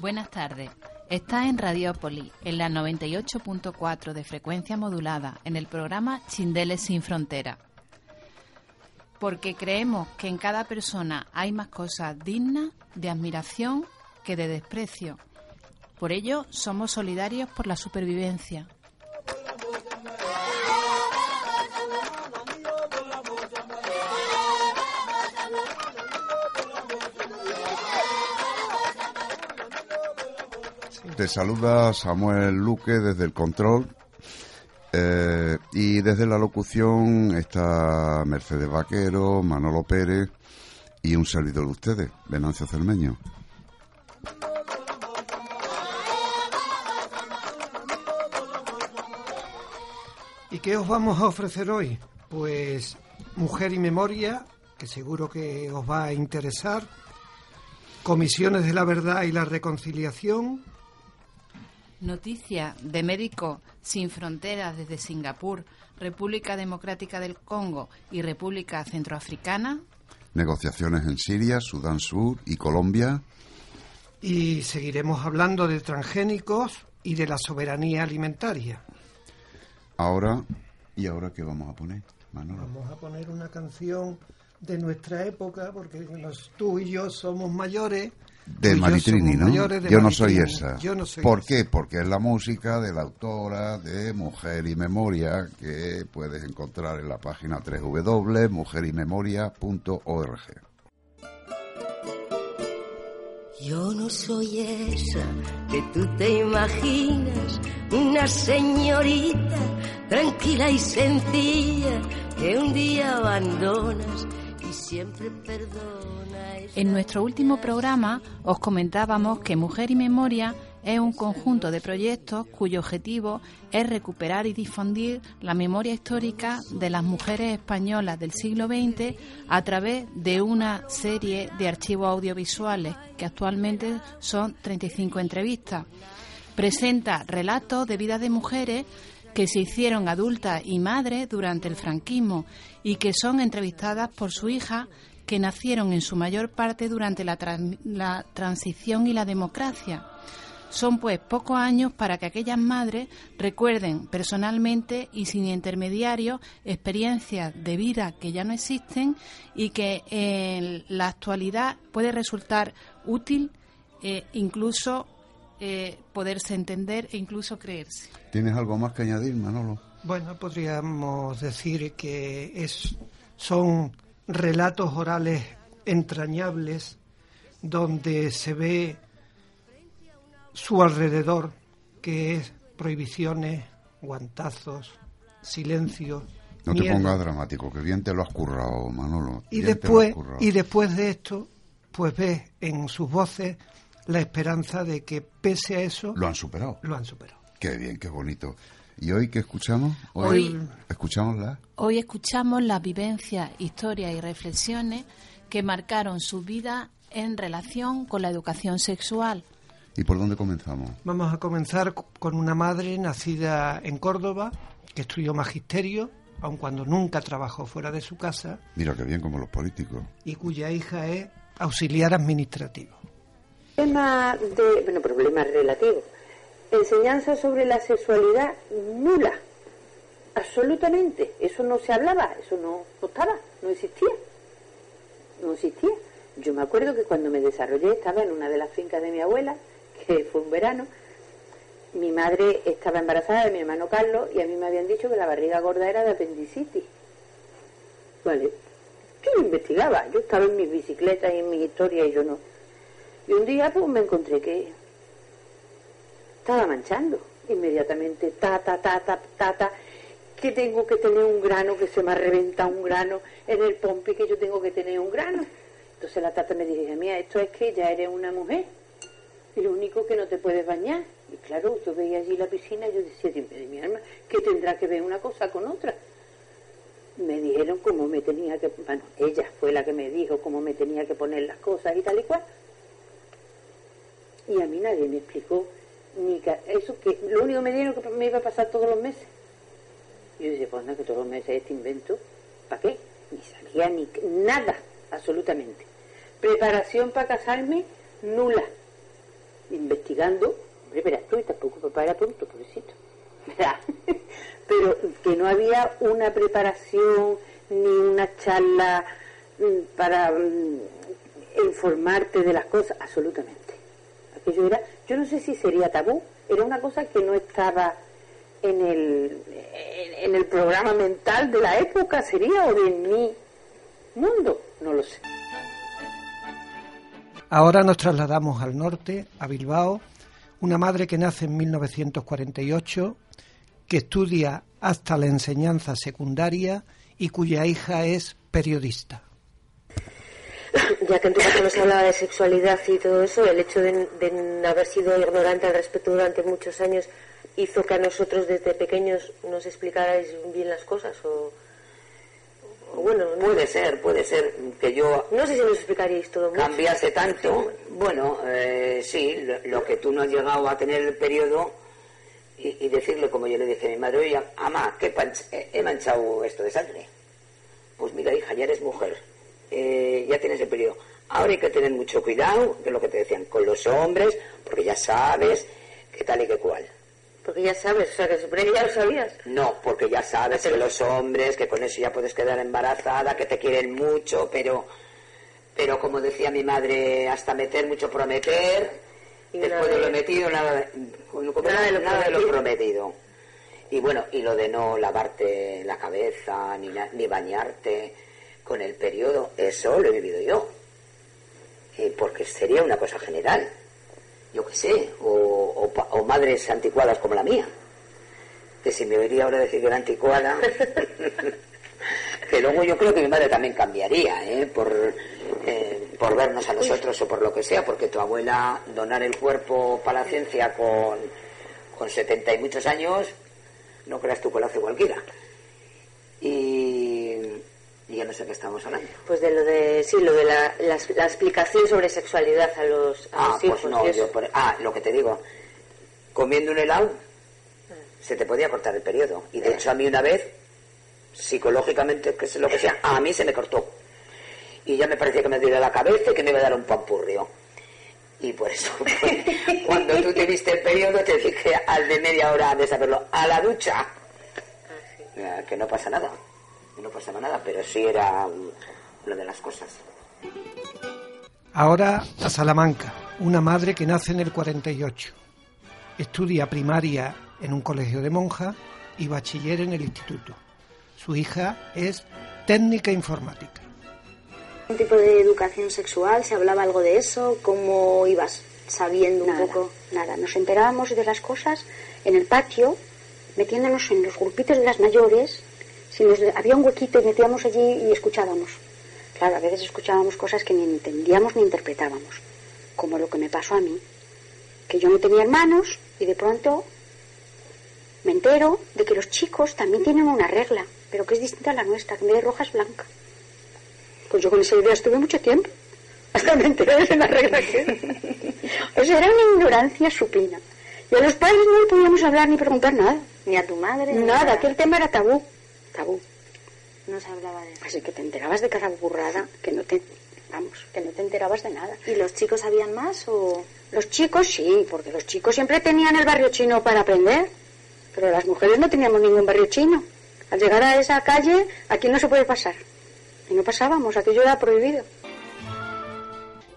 Buenas tardes. Está en Radiópolis, en la 98.4 de frecuencia modulada, en el programa Chindeles sin Frontera. Porque creemos que en cada persona hay más cosas dignas de admiración que de desprecio. Por ello, somos solidarios por la supervivencia. Te saluda Samuel Luque desde el control eh, y desde la locución está Mercedes Vaquero, Manolo Pérez y un servidor de ustedes, Venancio Cermeño. ¿Y qué os vamos a ofrecer hoy? Pues Mujer y Memoria, que seguro que os va a interesar, Comisiones de la Verdad y la Reconciliación, Noticia de Médicos Sin Fronteras desde Singapur, República Democrática del Congo y República Centroafricana. Negociaciones en Siria, Sudán Sur y Colombia. Y seguiremos hablando de transgénicos y de la soberanía alimentaria. Ahora, ¿y ahora qué vamos a poner, Manolo? Vamos a poner una canción de nuestra época, porque tú y yo somos mayores de Maritrini, ¿no? yo no soy esa. ¿Por qué? Porque es la música de la autora de Mujer y Memoria que puedes encontrar en la página www.mujerimemoria.org. Yo no soy esa que tú te imaginas, una señorita tranquila y sencilla que un día abandonas siempre. En nuestro último programa os comentábamos que Mujer y Memoria es un conjunto de proyectos cuyo objetivo es recuperar y difundir la memoria histórica de las mujeres españolas del siglo XX a través de una serie de archivos audiovisuales que actualmente son 35 entrevistas. Presenta relatos de vida de mujeres que se hicieron adultas y madres durante el franquismo y que son entrevistadas por su hija que nacieron en su mayor parte durante la, transición y la democracia. Son pues pocos años para que aquellas madres recuerden personalmente y sin intermediarios experiencias de vida que ya no existen y que en la actualidad puede resultar útil eh, incluso eh, poderse entender e incluso creerse. ¿Tienes algo más que añadir, Manolo? Bueno, podríamos decir que es, son relatos orales entrañables donde se ve su alrededor, que es prohibiciones, guantazos, silencio. No te pongas dramático, que bien te lo has currado, Manolo. Y después, y después de esto, pues ves en sus voces la esperanza de que pese a eso... Lo han superado. Lo han superado. Qué bien, qué bonito. ¿Y hoy qué escuchamos? Hoy, escuchamos la... Hoy escuchamos las vivencias, historias y reflexiones que marcaron su vida en relación con la educación sexual. ¿Y por dónde comenzamos? Vamos a comenzar con una madre nacida en Córdoba, que estudió magisterio, aun cuando nunca trabajó fuera de su casa. Mira qué bien como los políticos. Y cuya hija es auxiliar administrativo. Problema de, bueno, problema relativo enseñanza sobre la sexualidad nula, absolutamente. Eso no se hablaba, eso no, estaba, no existía, no existía. Yo me acuerdo que cuando me desarrollé estaba en una de las fincas de mi abuela, que fue un verano, mi madre estaba embarazada de mi hermano Carlos y a mí me habían dicho que la barriga gorda era de apendicitis. Vale, yo no investigaba, yo estaba en mis bicicletas y en mis historias y yo no. Y un día pues me encontré que estaba manchando. Inmediatamente, ta, ta, ta, ta, ta, que tengo que tener un grano, que se me ha reventado un grano en el pompi, que yo tengo que tener un grano. Entonces la tata me dice, mía, esto es que ya eres una mujer y lo único que no te puedes bañar. Y claro, yo veía allí la piscina yo decía, dime de mi alma, que tendrá que ver una cosa con otra. Me dijeron cómo me tenía que, bueno, ella fue la que me dijo cómo me tenía que poner las cosas y tal y cual. Y a mí nadie me explicó ni eso que lo único me dieron que me iba a pasar todos los meses. Yo decía, pues nada, que todos los meses este invento, ¿para qué? Ni sabía ni nada, absolutamente. Preparación para casarme, nula. investigando, hombre, verás tú, y tampoco papá era tonto, pobrecito. Pero que no había una preparación ni una charla mm, para mm, informarte de las cosas, absolutamente. Aquello era, yo no sé si sería tabú, era una cosa que no estaba en el, en el programa mental de la época, sería, o de mi mundo, no lo sé. Ahora nos trasladamos al norte, a Bilbao, una madre que nace en 1948, que estudia hasta la enseñanza secundaria y cuya hija es periodista. Ya que en tu caso nos hablaba de sexualidad y todo eso, el hecho de, de haber sido ignorante al respecto durante muchos años hizo que a nosotros desde pequeños nos explicarais bien las cosas o, bueno puede ser puede ser que yo no sé si nos explicaríais todo cambiase tanto. Bueno eh, sí lo, que tú no has llegado a tener el periodo y, decirle como yo le dije a mi madre oye ama ¿qué he manchado esto de sangre pues mira hija ya eres mujer eh, ya tienes el periodo ahora hay que tener mucho cuidado de lo que te decían con los hombres porque ya sabes qué tal y qué cual porque ya sabes, o sea, que supone que ya lo sabías. No, porque ya sabes que los hombres, que con eso ya puedes quedar embarazada, que te quieren mucho, pero, pero como decía mi madre, hasta meter mucho prometer, y después de lo metido, nada, nada, de, lo, prometido. Y bueno, y lo de no lavarte la cabeza, ni, ni bañarte con el periodo, eso lo he vivido yo. porque sería una cosa general yo qué sé, o, o, madres anticuadas como la mía. Que si me oiría ahora decir que era anticuada, que luego yo creo que mi madre también cambiaría, ¿eh? Por, eh, por vernos a nosotros o por lo que sea, porque tu abuela donar el cuerpo para la ciencia con, con 70 y muchos años, no creas tú que cualquiera. Y, y ya no sé qué estamos hablando. Pues de lo de, sí, lo de la, la, explicación sobre sexualidad a los, ah, pues no, yo ah, lo que te digo, comiendo un helado se te podía cortar el periodo. Y de hecho a mí una vez, psicológicamente, que sé lo que sea, a mí se me cortó. Y ya me parecía que me diera la cabeza y que me iba a dar un pampurrio. Y por eso, pues, cuando tú te viste el periodo, te dije al de media hora de saberlo, a la ducha. Ah, que no pasa nada no pasaba nada, pero sí era lo de las cosas. Ahora a Salamanca, una madre que nace en el 48. Estudia primaria en un colegio de monjas y bachiller en el instituto. Su hija es técnica informática. ¿Un tipo de educación sexual? ¿Se hablaba algo de eso? ¿Cómo ibas sabiendo un poco? Nada, nos enterábamos de las cosas en el patio, metiéndonos en los grupitos de las mayores si nos, había un huequito y metíamos allí y escuchábamos. Claro, a veces escuchábamos cosas que ni entendíamos ni interpretábamos, como lo que me pasó a mí, que yo no tenía hermanos y de pronto me entero de que los chicos también tienen una regla, pero que es distinta a la nuestra, que en vez de roja es blanca. Pues yo con esa idea estuve mucho tiempo, hasta me enteré de la regla que O sea, era una ignorancia supina. Y a los padres no le podíamos hablar ni preguntar nada. Ni a tu madre. Nada, que el tema era tabú tabú. No se hablaba de eso. Así que te enterabas de cada burrada que no te, vamos, que no te enterabas de nada. ¿Y los chicos sabían más o...? Los chicos sí, porque los chicos siempre tenían el barrio chino para aprender, pero las mujeres no teníamos ningún barrio chino. Al llegar a esa calle, aquí no se puede pasar. Y no pasábamos, aquello era prohibido.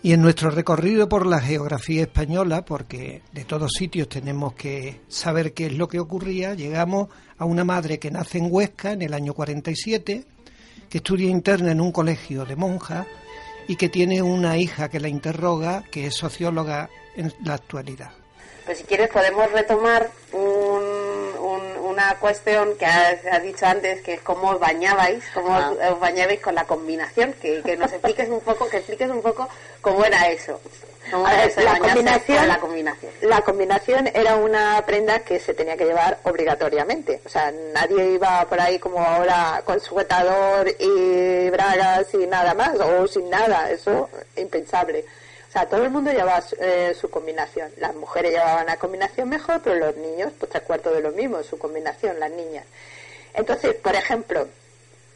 Y en nuestro recorrido por la geografía española, porque de todos sitios tenemos que saber qué es lo que ocurría, llegamos a una madre que nace en Huesca en el año 47, que estudia interna en un colegio de monjas y que tiene una hija que la interroga, que es socióloga en la actualidad. Pues si quieres podemos retomar una cuestión que has, dicho antes, que es cómo os bañabais, cómo os, ah. bañabais con la combinación, que, que, nos expliques un poco, que expliques un poco cómo era eso. la, combinación, la combinación. La combinación era una prenda que se tenía que llevar obligatoriamente. O sea, nadie iba por ahí como ahora con sujetador y bragas y nada más, o sin nada. Eso impensable. O sea, todo el mundo llevaba eh, su combinación. Las mujeres llevaban la combinación mejor, pero los niños, pues tres cuartos de lo mismo, su combinación, las niñas. Entonces, por ejemplo,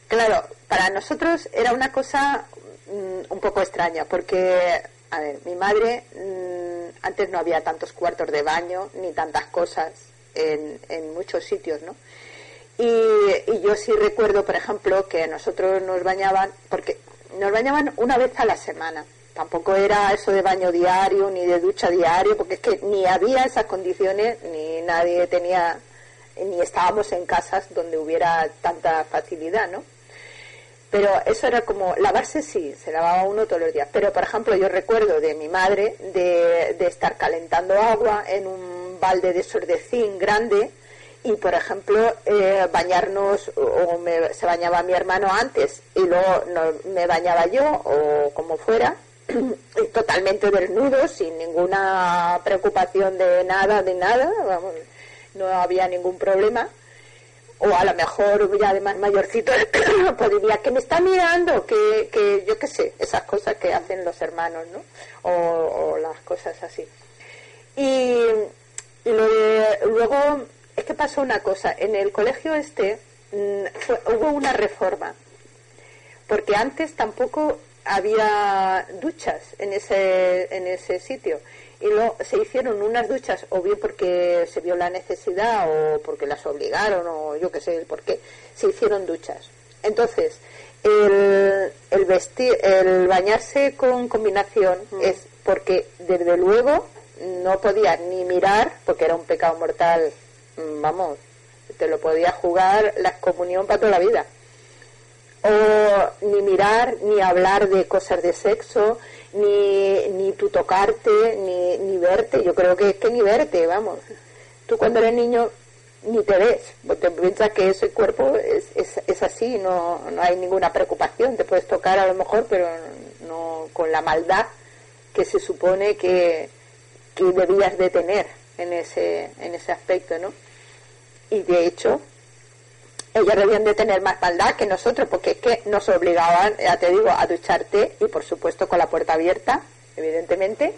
claro, para nosotros era una cosa mm, un poco extraña, porque, a ver, mi madre, mm, antes no había tantos cuartos de baño ni tantas cosas en, en muchos sitios, ¿no? Y, yo sí recuerdo, por ejemplo, que nosotros nos bañaban, porque nos bañaban una vez a la semana. Tampoco era eso de baño diario ni de ducha diario, porque es que ni había esas condiciones, ni nadie tenía, ni estábamos en casas donde hubiera tanta facilidad, ¿no? Pero eso era como, lavarse sí, se lavaba uno todos los días. Pero, por ejemplo, yo recuerdo de mi madre de, de estar calentando agua en un balde de sordecín grande, y por ejemplo eh, bañarnos o se bañaba mi hermano antes y luego me bañaba yo o como fuera totalmente desnudo sin ninguna preocupación de nada de nada vamos no había ningún problema. O a lo mejor ya de más mayorcito podría que me está mirando que, que yo qué sé esas cosas que hacen los hermanos no o, las cosas así y, y luego es que pasó una cosa. En el colegio este mm, hubo una reforma, porque antes tampoco había duchas en ese, en ese sitio. Y luego se hicieron unas duchas, o bien porque se vio la necesidad, o porque las obligaron, o yo qué sé el por qué, se hicieron duchas. Entonces, el, el, vestir, el bañarse con combinación mm. es porque, desde luego, no podía ni mirar, porque era un pecado mortal Mm, vamos, te lo podía jugar la excomunión para toda la vida. O ni mirar, ni hablar de cosas de sexo, ni, ni tú tocarte, ni, ni verte. Yo creo que es que ni verte, vamos. Tú cuando eres niño ni te ves, porque piensas que ese cuerpo es, es, es así, no, no hay ninguna preocupación. Te puedes tocar a lo mejor, pero no con la maldad que se supone que, que debías de tener en ese, en ese aspecto, ¿no? y de hecho ellos debían de tener más maldad que nosotros porque es que nos obligaban, ya te digo, a ducharte y por supuesto con la puerta abierta, evidentemente,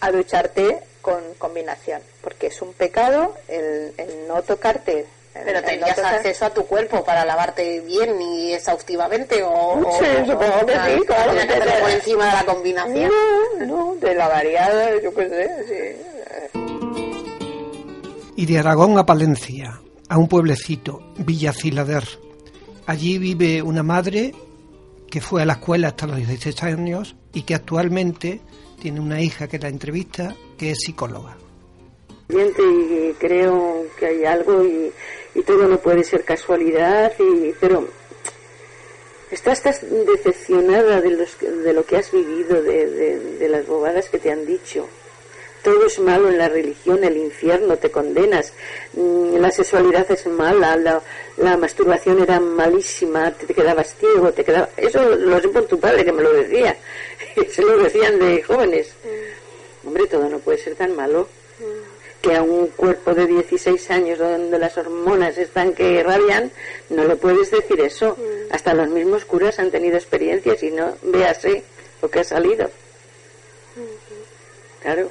a ducharte con combinación, porque es un pecado el, no tocarte. Pero tenías acceso a tu cuerpo para lavarte bien y exhaustivamente o, sí, supongo que sí, claro. por encima de la combinación. No, no, te lavaría, yo qué sé, sí. Y de Aragón a Palencia, a un pueblecito, Villa Cilader. Allí vive una madre que fue a la escuela hasta los 16 años y que actualmente tiene una hija que la entrevista que es psicóloga. Y creo que hay algo y, todo no puede ser casualidad, pero estás tan decepcionada de, los, de lo que has vivido, de las bobadas que te han dicho todo es malo en la religión, el infierno, te condenas, mm, la sexualidad es mala, la, masturbación era malísima, te, quedabas ciego, te quedaba... Eso lo sé por tu padre que me lo decía, se lo decían de jóvenes. Mm. Hombre, todo no puede ser tan malo. Mm. Que a un cuerpo de 16 años donde las hormonas están que rabian, no le puedes decir eso. Hasta los mismos curas han tenido experiencias y no véase lo que ha salido. Claro.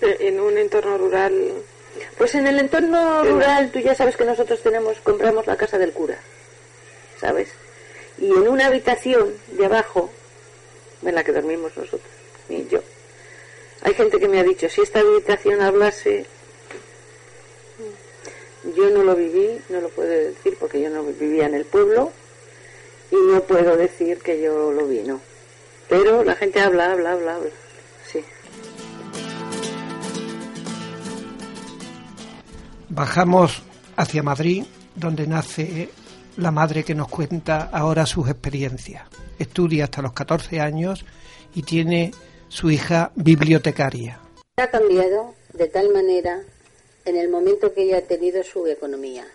En un entorno rural. Pues en el entorno rural, tú ya sabes que nosotros tenemos, compramos la casa del cura, ¿sabes? Y en una habitación de abajo, en la que dormimos nosotros, y yo, hay gente que me ha dicho, si esta habitación hablase, yo no lo viví, no lo puedo decir porque yo no vivía en el pueblo y no puedo decir que yo lo vi, no. Pero la gente habla, habla, habla, habla. Bajamos hacia Madrid, donde nace la madre que nos cuenta ahora sus experiencias. Estudia hasta los 14 años y tiene su hija bibliotecaria. Ha cambiado de tal manera en el momento que ella ha tenido su economía.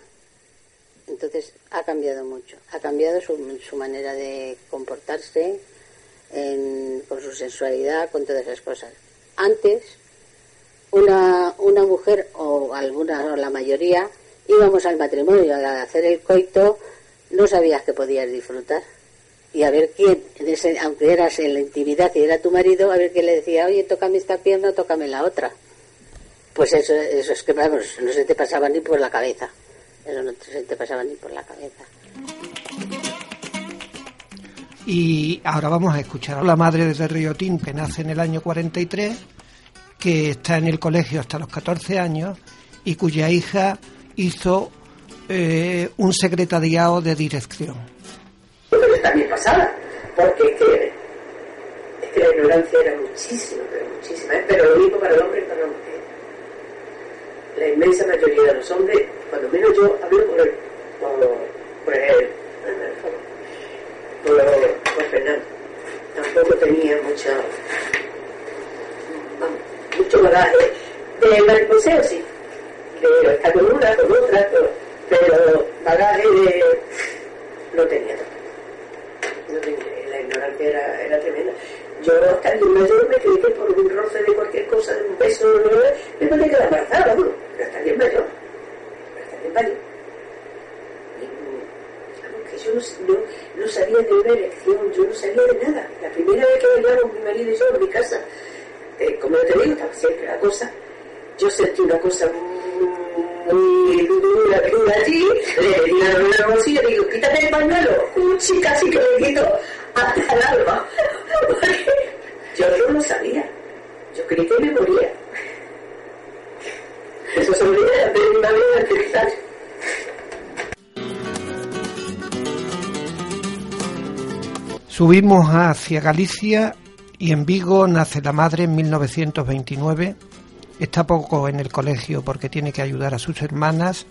Entonces ha cambiado mucho. Ha cambiado su, manera de comportarse, con su sensualidad, con todas esas cosas. Antes una, una mujer o alguna o la mayoría íbamos al matrimonio a hacer el coito, no sabías que podías disfrutar. Y a ver quién, aunque eras en la intimidad y era tu marido, a ver quién le decía, oye, tócame esta pierna, tócame la otra. Pues eso, eso es que, vamos, no se te pasaba ni por la cabeza. Eso no se te pasaba ni por la cabeza. Y ahora vamos a escuchar a la madre de Riotín, que nace en el año 43, que está en el colegio hasta los 14 años y cuya hija hizo eh, un secretariado de dirección. Pero también pasaba, porque es que, es que la ignorancia era muchísima, pero muchísima, ¿eh? pero lo mismo para el hombre y para la mujer. La inmensa mayoría de los hombres, cuando menos yo hablo por el, por, por por, por Fernando, tampoco tenía mucha, mucho bagaje de mariposeo, sí, de estar con una, con otra, pero bagaje de, no tenía no tenía, la ignorancia era, era tremenda. Yo hasta el mayor me creí que por un roce de cualquier cosa, de un beso, me podía quedar embarazada, ¿no? pero hasta el mayor, hasta el mayor. Que yo no, no, no, sabía de una elección, yo no sabía de nada. La primera vez que bailamos mi marido y yo en mi casa, eh, como te digo, estaba siempre la cosa, yo sentí una cosa muy dura, cruda allí, le di la mano la bolsilla y digo, quítate el pañuelo, cuchi, casi que le quito hasta el alma. yo no lo sabía, yo creí que me moría. Eso son días de una vida de Subimos hacia Galicia y en Vigo nace la madre en 1929. Está poco en el colegio porque tiene que ayudar a sus hermanas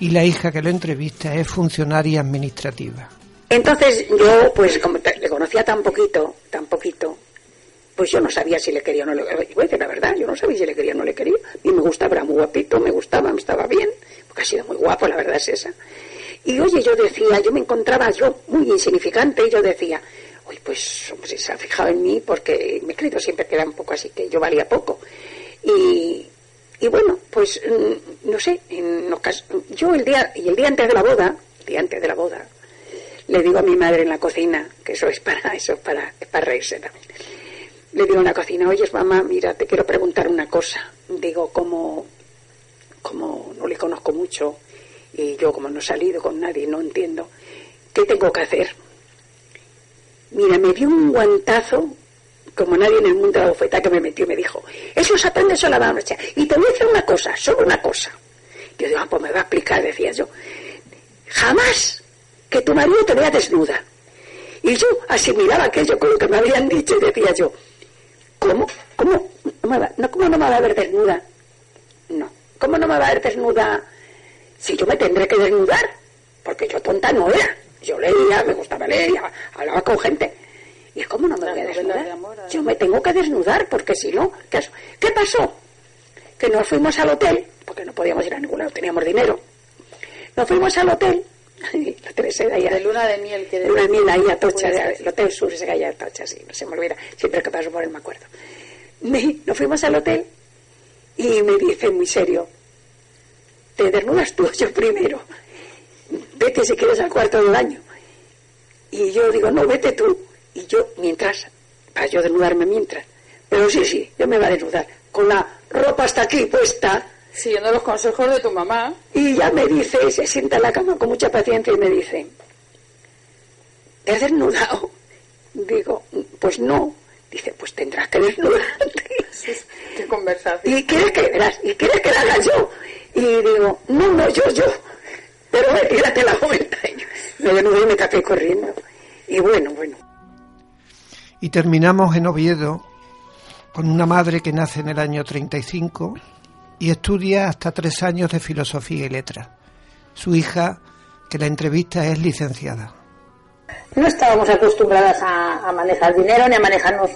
y la hija que lo entrevista es funcionaria administrativa. Entonces yo, pues como le conocía tan poquito, tan poquito, pues yo no sabía si le quería o no le quería. La verdad, yo no sabía si le quería o no le quería. Mí me gustaba, era muy guapito, me gustaba, me estaba bien, porque ha sido muy guapo, la verdad es esa. Y oye, yo decía, yo me encontraba yo muy insignificante y yo decía, uy, pues hombre, se ha fijado en mí porque me he creído siempre que era un poco así, que yo valía poco. Y, y bueno, pues mm, no sé, en yo el día, y el día antes de la boda, el día antes de la boda, le digo a mi madre en la cocina, que eso es para, eso es para, es para reírse también. Le digo en la cocina, oye mamá, mira, te quiero preguntar una cosa. Digo, como, como no le conozco mucho, y yo como no he salido con nadie, no entiendo, ¿qué tengo que hacer? Mira, me dio un guantazo, como nadie en el mundo de la bofeta que me metió, me dijo, eso se aprende solo a la noche. Y te voy a decir una cosa, solo una cosa. Yo digo, ah, pues me va a explicar, decía yo. Jamás que tu marido te vea desnuda. Y yo asimilaba aquello con lo que me habían dicho y decía yo, ¿cómo? ¿Cómo? No, ¿Cómo no me va a ver desnuda? No. ¿Cómo no me va a ver desnuda si yo me tendré que desnudar, porque yo tonta no era. Yo leía, me gustaba leer, hablaba con gente. ¿Y cómo no me voy a desnudar? yo me tengo que desnudar, porque si no, ¿qué, ¿qué pasó? Que nos fuimos al hotel, porque no podíamos ir a ningún lado, teníamos dinero. Nos fuimos al hotel, la Teresa de, de luna de miel que de luna de miel ahí a Tocha, el hotel sur se caía a Tocha, sí, no se me olvida, siempre que paso por él me acuerdo. nos fuimos al hotel y me dice muy serio, te desnudas tú, yo primero. Vete si quieres al cuarto del baño. Y yo digo, no, vete tú. Y yo, mientras, para yo desnudarme mientras. Pero sí, sí, yo me voy a desnudar. Con la ropa hasta aquí puesta. Siguiendo los consejos de tu mamá. Y ya me dice, se sienta en la cama con mucha paciencia y me dice, ¿te has desnudado? Digo, pues no. Dice, pues tendrás que desnudarte. Qué conversación. ¿Y quieres que verás? ¿Y quieres que la haga yo? Y digo, no, no, yo, yo. Pero tírate la vuelta. Me desnudé y me tapé corriendo. Y bueno, bueno. Y terminamos en Oviedo con una madre que nace en el año 35 y estudia hasta tres años de filosofía y letras. Su hija, que la entrevista es licenciada. No estábamos acostumbradas a, manejar dinero ni a manejarnos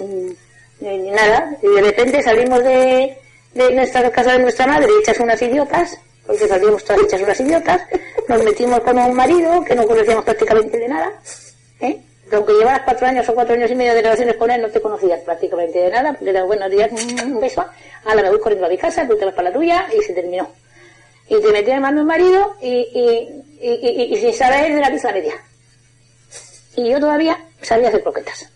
ni nada. Y de repente salimos de, de nuestra casa de nuestra madre hechas unas idiotas, porque salíamos todas hechas unas idiotas, nos metimos con un marido que no conocíamos prácticamente de nada, ¿eh? aunque llevaras cuatro años o cuatro años y medio de relaciones con él, no te conocías prácticamente de nada, porque era buenos días, un beso, a la me voy corriendo a mi casa, tú te vas para la tuya, y se terminó. Y te metías en mano un marido, y, y, y, sin saber de la misma media. Y yo todavía sabía hacer croquetas.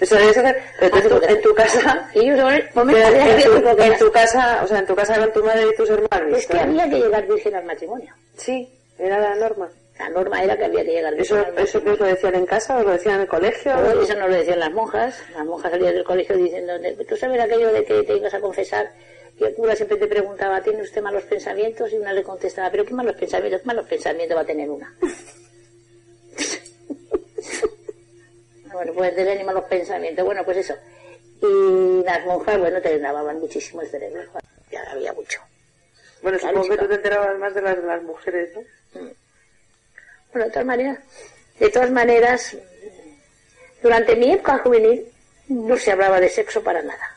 Eso es, pero en tu casa, y yo en, tu, en tu casa, o sea, en tu casa eran tu madre y tus hermanos. Es que había que llegar virgen al matrimonio. Sí, era la norma. La norma era que había que llegar ¿Eso, ¿Eso que os lo decían en casa o lo decían en el colegio? eso no lo decían las monjas. Las monjas salían del colegio diciendo, tú sabes aquello de que te ibas a confesar y el cura siempre te preguntaba, ¿tiene usted malos pensamientos? Y una le contestaba, ¿pero qué malos pensamientos? ¿Qué malos pensamientos va a tener una? bueno, pues tener ni malos pensamientos. Bueno, pues eso. Y las monjas, bueno, te lavaban muchísimo el cerebro. Ya había mucho. Bueno, supongo que tú te enterabas más de las, de las mujeres, ¿no? Mm. Bueno, de todas maneras, de todas maneras, durante mi época juvenil no se hablaba de sexo para nada.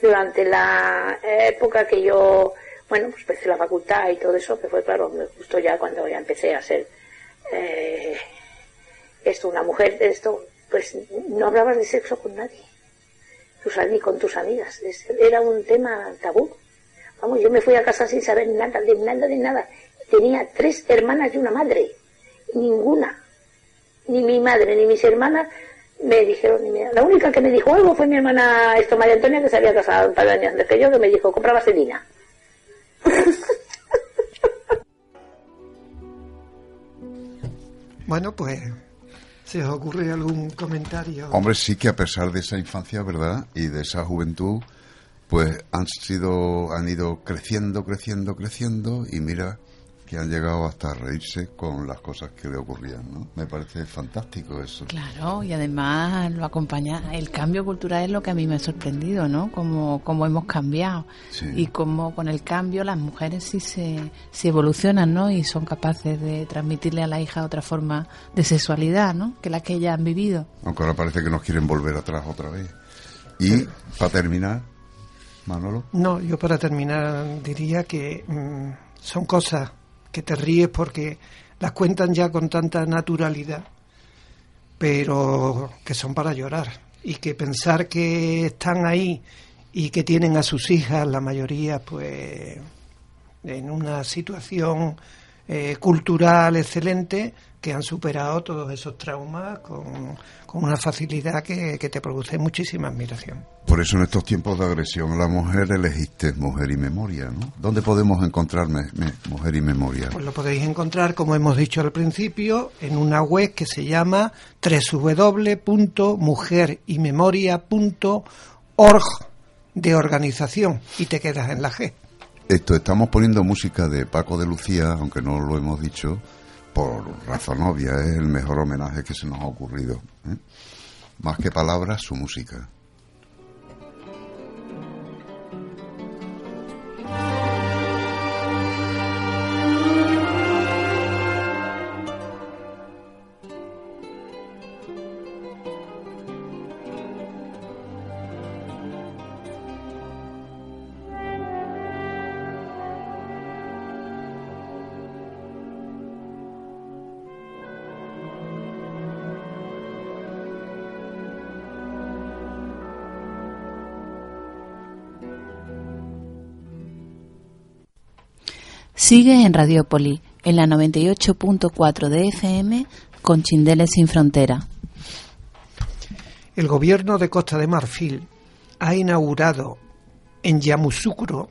Durante la época que yo, bueno, pues empecé la facultad y todo eso, que fue claro, justo ya cuando ya empecé a ser eh, esto, una mujer, esto, pues no hablabas de sexo con nadie, ni con tus amigas. Era un tema tabú. Vamos, yo me fui a casa sin saber nada, de nada, de nada tenía tres hermanas y una madre. Ninguna. Ni mi madre ni mis hermanas me dijeron ni. La única que me dijo algo fue mi hermana esto María Antonia que se había casado un par de años antes que yo que me dijo compra vaselina. bueno, pues ¿Se ocurre algún comentario? Hombre, sí que a pesar de esa infancia, ¿verdad? Y de esa juventud, pues han sido, han ido creciendo, creciendo, creciendo, y mira que han llegado hasta a reírse con las cosas que le ocurrían, ¿no? Me parece fantástico eso. Claro, y además lo acompaña, el cambio cultural es lo que a mí me ha sorprendido, ¿no? Como, como hemos cambiado y como con el cambio las mujeres sí se, se evolucionan, ¿no? Y son capaces de transmitirle a la hija otra forma de sexualidad, ¿no? Que la que ellas han vivido. Aunque ahora parece que nos quieren volver atrás otra vez. Y, para terminar, Manolo. No, yo para terminar diría que mm, son cosas que te ríes porque las cuentan ya con tanta naturalidad, pero que son para llorar. Y que pensar que están ahí y que tienen a sus hijas, la mayoría, pues en una situación eh, cultural excelente, que han superado todos esos traumas con, una facilidad que, te produce muchísima admiración. Por eso en estos tiempos de agresión a la mujer elegiste Mujer y Memoria, ¿no? ¿Dónde podemos encontrar Mujer y Memoria? Pues lo podéis encontrar, como hemos dicho al principio, en una web que se llama www.mujerymemoria.org de organización y te quedas en la G. Esto, estamos poniendo música de Paco de Lucía, aunque no lo hemos dicho, por razón obvia, es el mejor homenaje que se nos ha ocurrido. ¿eh? Más que palabras, su música. Sigue en Radiópoli, en la 98.4 de FM, con Chindeles sin frontera. El gobierno de Costa de Marfil ha inaugurado en Yamoussoukro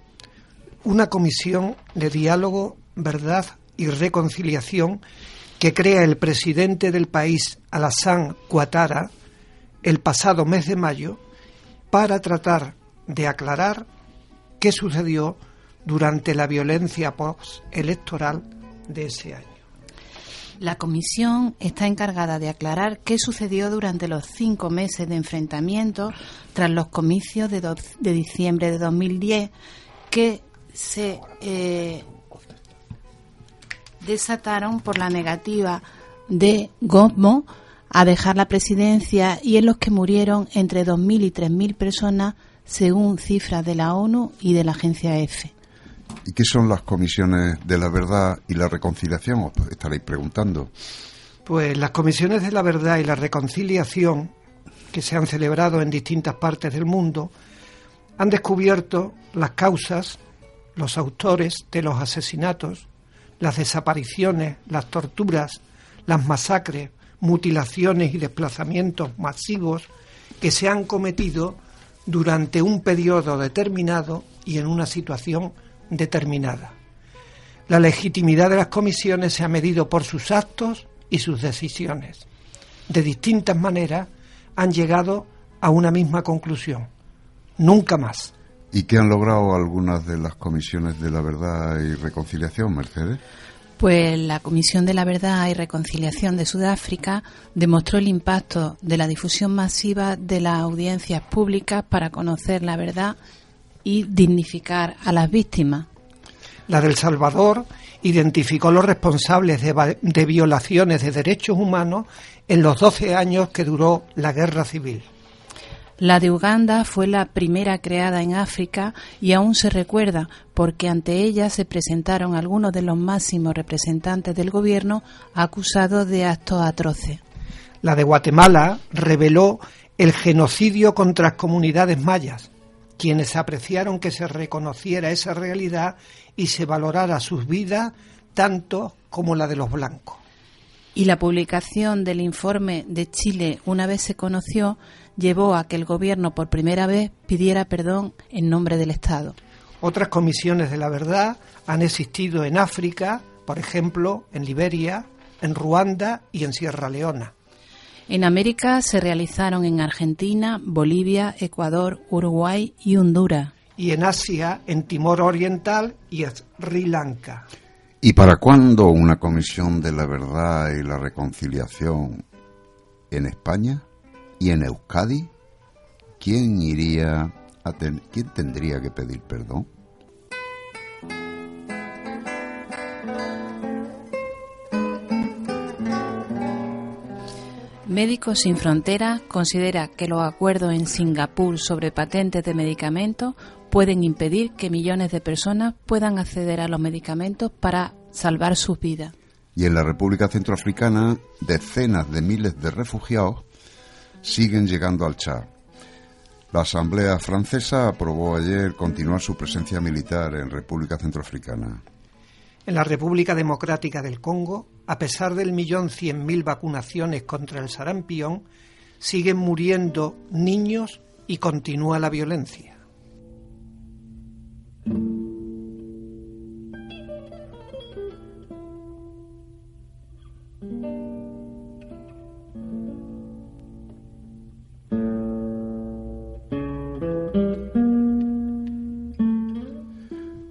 una comisión de diálogo, verdad y reconciliación que crea el presidente del país, Alassane Ouattara, el pasado mes de mayo, para tratar de aclarar qué sucedió durante la violencia postelectoral de ese año. La comisión está encargada de aclarar qué sucedió durante los cinco meses de enfrentamiento tras los comicios de, diciembre de 2010 que se eh, desataron por la negativa de Gosmo a dejar la presidencia y en los que murieron entre 2.000 y 3.000 personas según cifras de la ONU y de la agencia EFE. ¿Y qué son las comisiones de la verdad y la reconciliación? Os estaréis preguntando. Pues las comisiones de la verdad y la reconciliación que se han celebrado en distintas partes del mundo han descubierto las causas, los autores de los asesinatos, las desapariciones, las torturas, las masacres, mutilaciones y desplazamientos masivos que se han cometido durante un periodo determinado y en una situación determinada. La legitimidad de las comisiones se ha medido por sus actos y sus decisiones. De distintas maneras han llegado a una misma conclusión. Nunca más. ¿Y qué han logrado algunas de las comisiones de la verdad y reconciliación, Mercedes? Pues la Comisión de la Verdad y Reconciliación de Sudáfrica demostró el impacto de la difusión masiva de las audiencias públicas para conocer la verdad y dignificar a las víctimas. La del Salvador identificó los responsables de, de violaciones de derechos humanos en los 12 años que duró la guerra civil. La de Uganda fue la primera creada en África y aún se recuerda porque ante ella se presentaron algunos de los máximos representantes del gobierno acusados de actos atroces. La de Guatemala reveló el genocidio contra las comunidades mayas, quienes apreciaron que se reconociera esa realidad y se valorara sus vidas tanto como la de los blancos. Y la publicación del informe de Chile, una vez se conoció, llevó a que el gobierno por primera vez pidiera perdón en nombre del Estado. Otras comisiones de la verdad han existido en África, por ejemplo, en Liberia, en Ruanda y en Sierra Leona. En América se realizaron en Argentina, Bolivia, Ecuador, Uruguay y Honduras. Y en Asia, en Timor Oriental y Sri Lanka. ¿Y para cuándo una comisión de la verdad y la reconciliación en España? ¿Y en Euskadi? ¿Quién iría a ten quién tendría que pedir perdón? Médicos Sin Fronteras considera que los acuerdos en Singapur sobre patentes de medicamentos pueden impedir que millones de personas puedan acceder a los medicamentos para salvar sus vidas. Y en la República Centroafricana, decenas de miles de refugiados siguen llegando al Chad. La Asamblea Francesa aprobó ayer continuar su presencia militar en República Centroafricana. En la República Democrática del Congo, a pesar del millón cien mil vacunaciones contra el sarampión, siguen muriendo niños y continúa la violencia.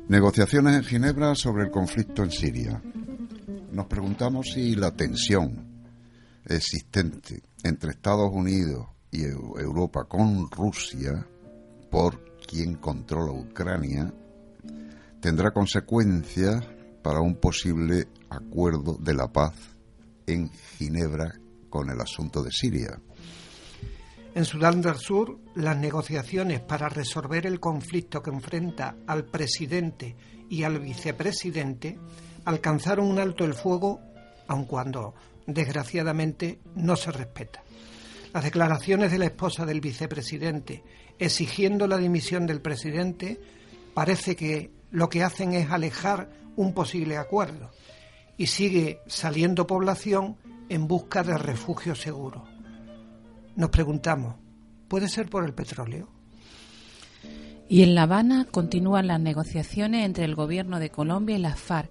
Negociaciones en Ginebra sobre el conflicto en Siria. Nos preguntamos si la tensión existente entre Estados Unidos y Europa con Rusia por quien controla Ucrania tendrá consecuencias para un posible acuerdo de la paz en Ginebra con el asunto de Siria. En Sudán del Sur, las negociaciones para resolver el conflicto que enfrenta al presidente y al vicepresidente alcanzaron un alto el fuego, aun cuando, desgraciadamente, no se respeta. Las declaraciones de la esposa del vicepresidente exigiendo la dimisión del presidente parece que lo que hacen es alejar un posible acuerdo y sigue saliendo población en busca de refugio seguro. Nos preguntamos, ¿puede ser por el petróleo? Y en La Habana continúan las negociaciones entre el gobierno de Colombia y las FARC.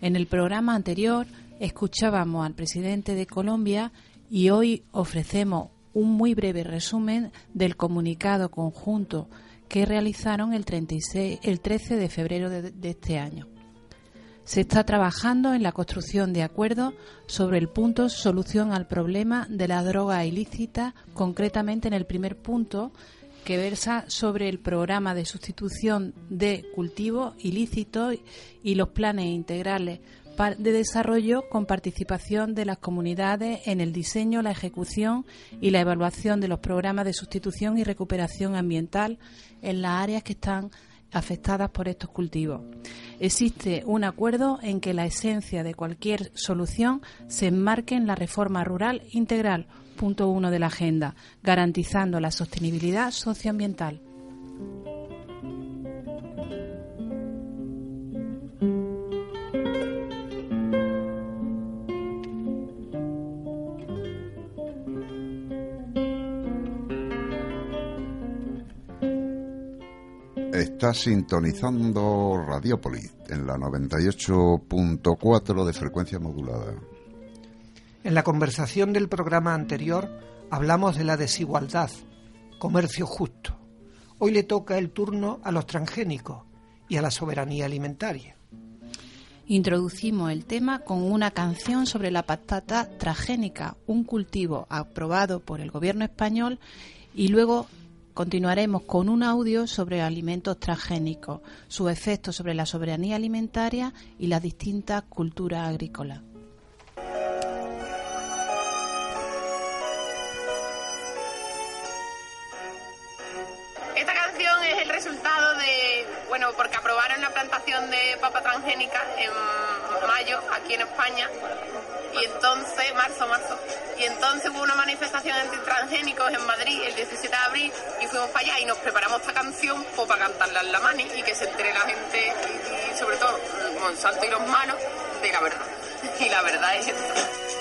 En el programa anterior escuchábamos al presidente de Colombia y hoy ofrecemos un muy breve resumen del comunicado conjunto que realizaron el, 36, el 13 de febrero de, de este año. Se está trabajando en la construcción de acuerdos sobre el punto solución al problema de la droga ilícita, concretamente en el primer punto que versa sobre el programa de sustitución de cultivos ilícitos y los planes integrales de desarrollo con participación de las comunidades en el diseño, la ejecución y la evaluación de los programas de sustitución y recuperación ambiental en las áreas que están afectadas por estos cultivos. Existe un acuerdo en que la esencia de cualquier solución se enmarque en la reforma rural integral, punto uno de la agenda, garantizando la sostenibilidad socioambiental. Está sintonizando Radiópolis en la 98.4 de frecuencia modulada. En la conversación del programa anterior hablamos de la desigualdad, comercio justo. Hoy le toca el turno a los transgénicos y a la soberanía alimentaria. Introducimos el tema con una canción sobre la patata transgénica, un cultivo aprobado por el gobierno español y luego continuaremos con un audio sobre alimentos transgénicos, sus efectos sobre la soberanía alimentaria y las distintas culturas agrícolas. Papa transgénica en mayo aquí en España y entonces, marzo, marzo, y entonces hubo una manifestación anti-transgénicos en Madrid el 17 de abril y fuimos para allá y nos preparamos esta canción pues, para cantarla en la mani y que se entere la gente y, sobre todo Monsanto y los manos de la verdad. Y la verdad es esto.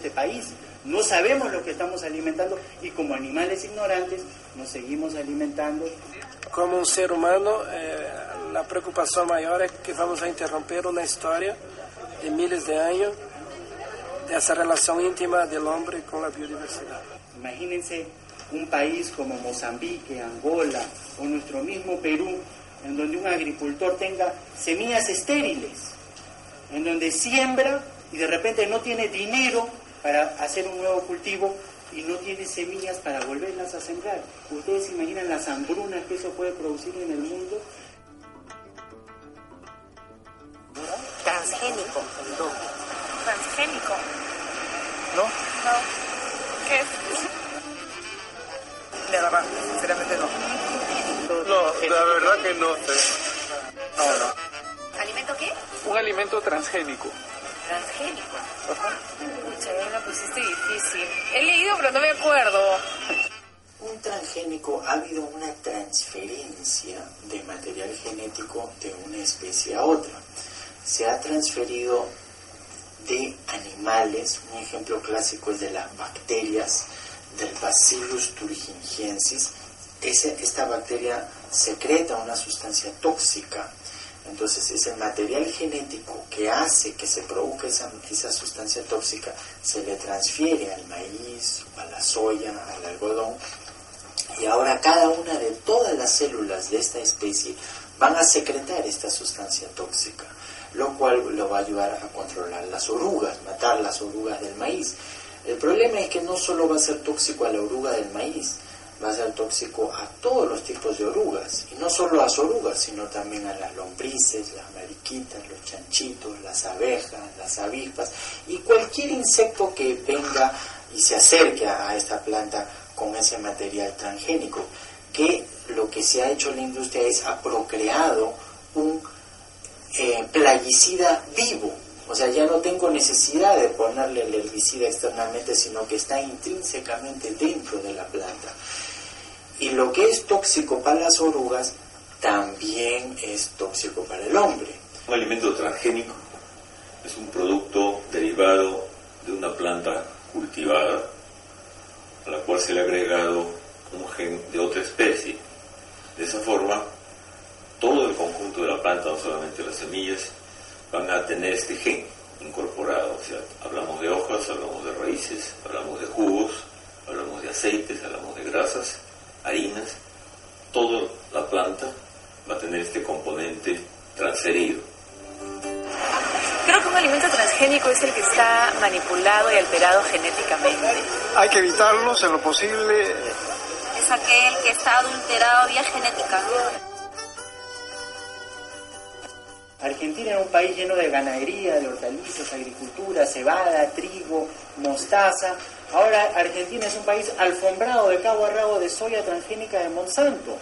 Este país. No sabemos lo que estamos alimentando y como animales ignorantes nos seguimos alimentando. Como un ser humano, eh, la preocupación mayor es que vamos a interromper una historia de miles de años de esa relación íntima del hombre con la biodiversidad. Imagínense un país como Mozambique, Angola o nuestro mismo Perú, en donde un agricultor tenga semillas estériles, en donde siembra y de repente no tiene dinero para hacer un nuevo cultivo y no tiene semillas para volverlas a sembrar. ¿Ustedes se imaginan las hambrunas que eso puede producir en el mundo? Transgénico. Transgénico. ¿No? No. ¿Qué es? De verdad, sinceramente no. No, la verdad que no sé. No, no. ¿Alimento qué? Un alimento transgénico. Transgénico. Pucha, me la pusiste difícil. He leído, pero no me acuerdo. Un transgénico ha habido una transferencia de material genético de una especie a otra. Se ha transferido de animales, un ejemplo clásico es de las bacterias, del Bacillus thuringiensis. Esta bacteria secreta una sustancia tóxica. Entonces, ese material genético que hace que se produzca esa, esa sustancia tóxica se le transfiere al maíz, a la soya, al algodón, y ahora cada una de todas las células de esta especie van a secretar esta sustancia tóxica, lo cual lo va a ayudar a controlar las orugas, matar las orugas del maíz. El problema es que no solo va a ser tóxico a la oruga del maíz, va a ser tóxico a todos los tipos de orugas, y no solo a las orugas, sino también a las lombrices, las mariquitas, los chanchitos, las abejas, las avispas, y cualquier insecto que venga y se acerque a esta planta con ese material transgénico, que lo que se ha hecho en la industria es ha procreado un eh, plaguicida vivo. O sea, ya no tengo necesidad de ponerle el herbicida externamente, sino que está intrínsecamente dentro de la planta. Y lo que es tóxico para las orugas también es tóxico para el hombre. Un alimento transgénico es un producto derivado de una planta cultivada a la cual se le ha agregado un gen de otra especie. De esa forma, todo el conjunto de la planta, no solamente las semillas, van a tener este gen incorporado. O sea, hablamos de hojas, hablamos de raíces, hablamos de jugos, hablamos de aceites, hablamos de grasas, harinas. Toda la planta va a tener este componente transferido. Creo que un alimento transgénico es el que está manipulado y alterado genéticamente. Hay que evitarlos en lo posible. Es aquel que está adulterado vía genética. Argentina era un país lleno de ganadería, de hortalizas, agricultura, cebada, trigo, mostaza. Ahora Argentina es un país alfombrado de cabo a rabo de soya transgénica de Monsanto.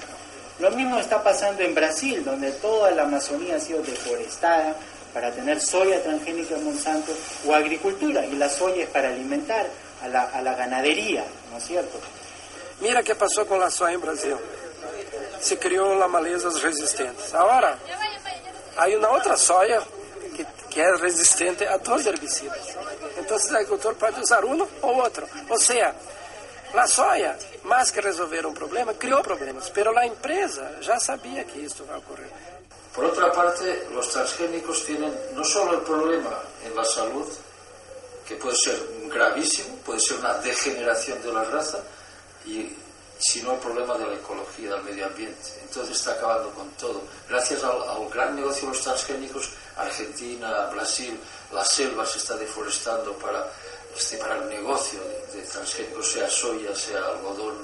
Lo mismo está pasando en Brasil, donde toda la Amazonía ha sido deforestada para tener soya transgénica de Monsanto o agricultura, y la soya es para alimentar a la, la ganadería, ¿no es cierto? Mira qué pasó con la soya en Brasil. Se creó las malezas resistentes. Ahora hay una otra soya que, que es resistente a todos los herbicidas. Entonces el agricultor puede usar uno o otro. O sea, la soya, más que resolver un problema, creó problemas, pero la empresa ya sabía que esto va a ocurrir. Por otra parte, los transgénicos tienen no solo el problema en la salud, que puede ser gravísimo, puede ser una degeneración de la raza, y, sino el problema de la ecología, del medio ambiente. Entonces está acabando con todo. Gracias al, al gran negocio de los transgénicos, Argentina, Brasil, la selva se está deforestando para, este, para el negocio de, de transgénicos, sea soya, sea algodón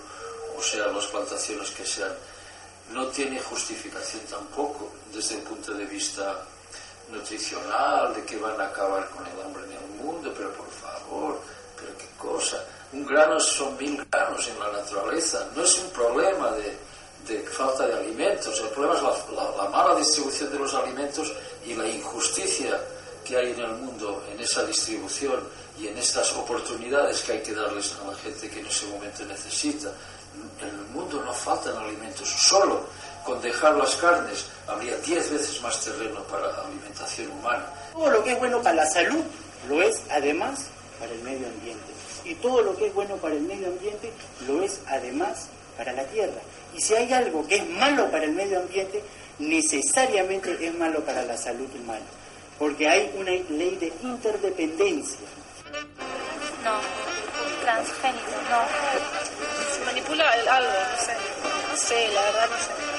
o sea las plantaciones que sean, no tiene justificación tampoco desde el punto de vista nutricional, de que van a acabar con el hambre en el mundo, pero por favor, pero qué cosa. Un grano son mil granos en la naturaleza, no es un problema de, de falta de alimentos, el problema es la, la, la mala distribución de los alimentos y la injusticia que hay en el mundo en esa distribución y en estas oportunidades que hay que darles a la gente que en ese momento necesita. En el mundo no faltan alimentos, solo con dejar las carnes habría diez veces más terreno para alimentación humana. Todo lo que es bueno para la salud lo es además para el medio ambiente. Y todo lo que es bueno para el medio ambiente lo es además para la tierra. Y si hay algo que es malo para el medio ambiente, necesariamente es malo para la salud humana. Porque hay una ley de interdependencia. No, transgénico, no. Se manipula algo, no sé. No sé, la verdad no sé.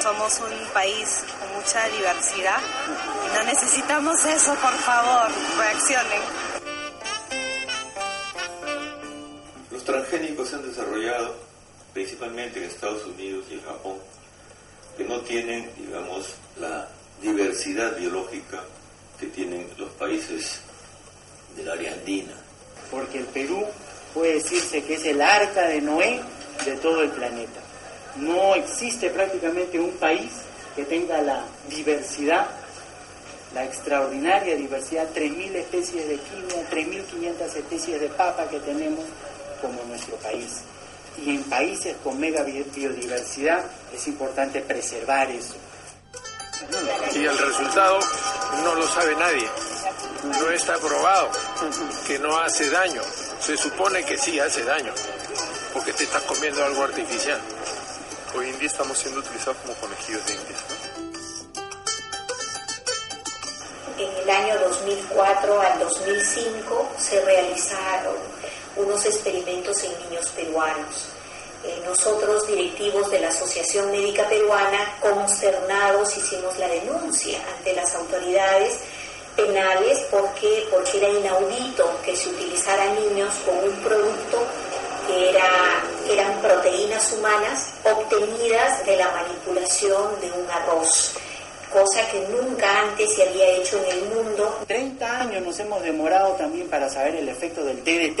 Somos un país con mucha diversidad y no necesitamos eso, por favor, reaccionen. Los transgénicos se han desarrollado principalmente en Estados Unidos y en Japón, que no tienen, digamos, la diversidad biológica que tienen los países del área andina. Porque el Perú puede decirse que es el arca de Noé de todo el planeta. No existe prácticamente un país que tenga la diversidad, la extraordinaria diversidad, 3.000 especies de quimia, 3.500 especies de papa que tenemos como nuestro país. Y en países con mega biodiversidad es importante preservar eso. Y el resultado no lo sabe nadie. No está probado que no hace daño. Se supone que sí hace daño, porque te estás comiendo algo artificial. Hoy en día estamos siendo utilizados como conejillos de indias. ¿no? En el año 2004 al 2005 se realizaron unos experimentos en niños peruanos. Eh, nosotros, directivos de la Asociación Médica Peruana, consternados hicimos la denuncia ante las autoridades penales porque, porque era inaudito que se utilizaran niños con un producto que era, eran proteínas humanas obtenidas de la manipulación de un arroz. Cosa que nunca antes se había hecho en el mundo. 30 años nos hemos demorado también para saber el efecto del DDT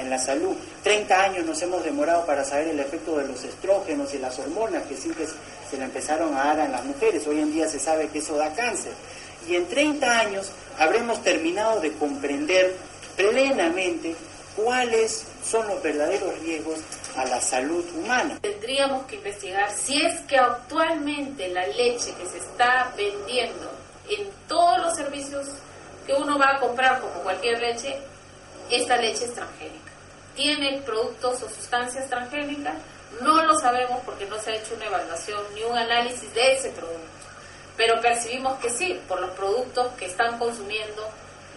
en la salud. 30 años nos hemos demorado para saber el efecto de los estrógenos y las hormonas que siempre se le empezaron a dar a las mujeres. Hoy en día se sabe que eso da cáncer. Y en 30 años habremos terminado de comprender plenamente cuáles son los verdaderos riesgos a la salud humana. Tendríamos que investigar si es que actualmente la leche que se está vendiendo en todos los servicios que uno va a comprar, como cualquier leche, esta leche es transgénica. ¿Tiene productos o sustancias transgénicas? No lo sabemos porque no se ha hecho una evaluación ni un análisis de ese producto. Pero percibimos que sí, por los productos que están consumiendo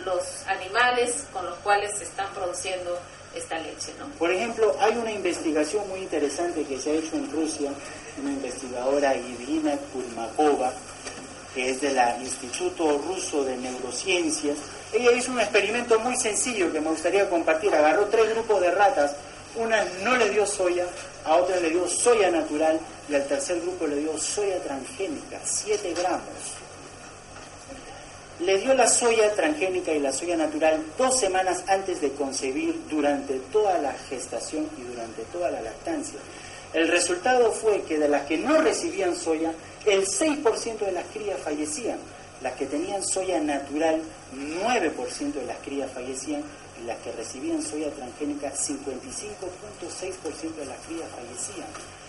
los animales con los cuales se están produciendo esta leche. ¿no? Por ejemplo, hay una investigación muy interesante que se ha hecho en Rusia, una investigadora Irina Kurmakova, que es del Instituto Ruso de Neurociencias. Ella hizo un experimento muy sencillo que me gustaría compartir. Agarró tres grupos de ratas, una no le dio soya, a otra le dio soya natural y al tercer grupo le dio soya transgénica, 7 gramos le dio la soya transgénica y la soya natural dos semanas antes de concebir durante toda la gestación y durante toda la lactancia. El resultado fue que de las que no recibían soya, el 6% de las crías fallecían. Las que tenían soya natural, 9% de las crías fallecían. Y las que recibían soya transgénica, 55.6% de las crías fallecían.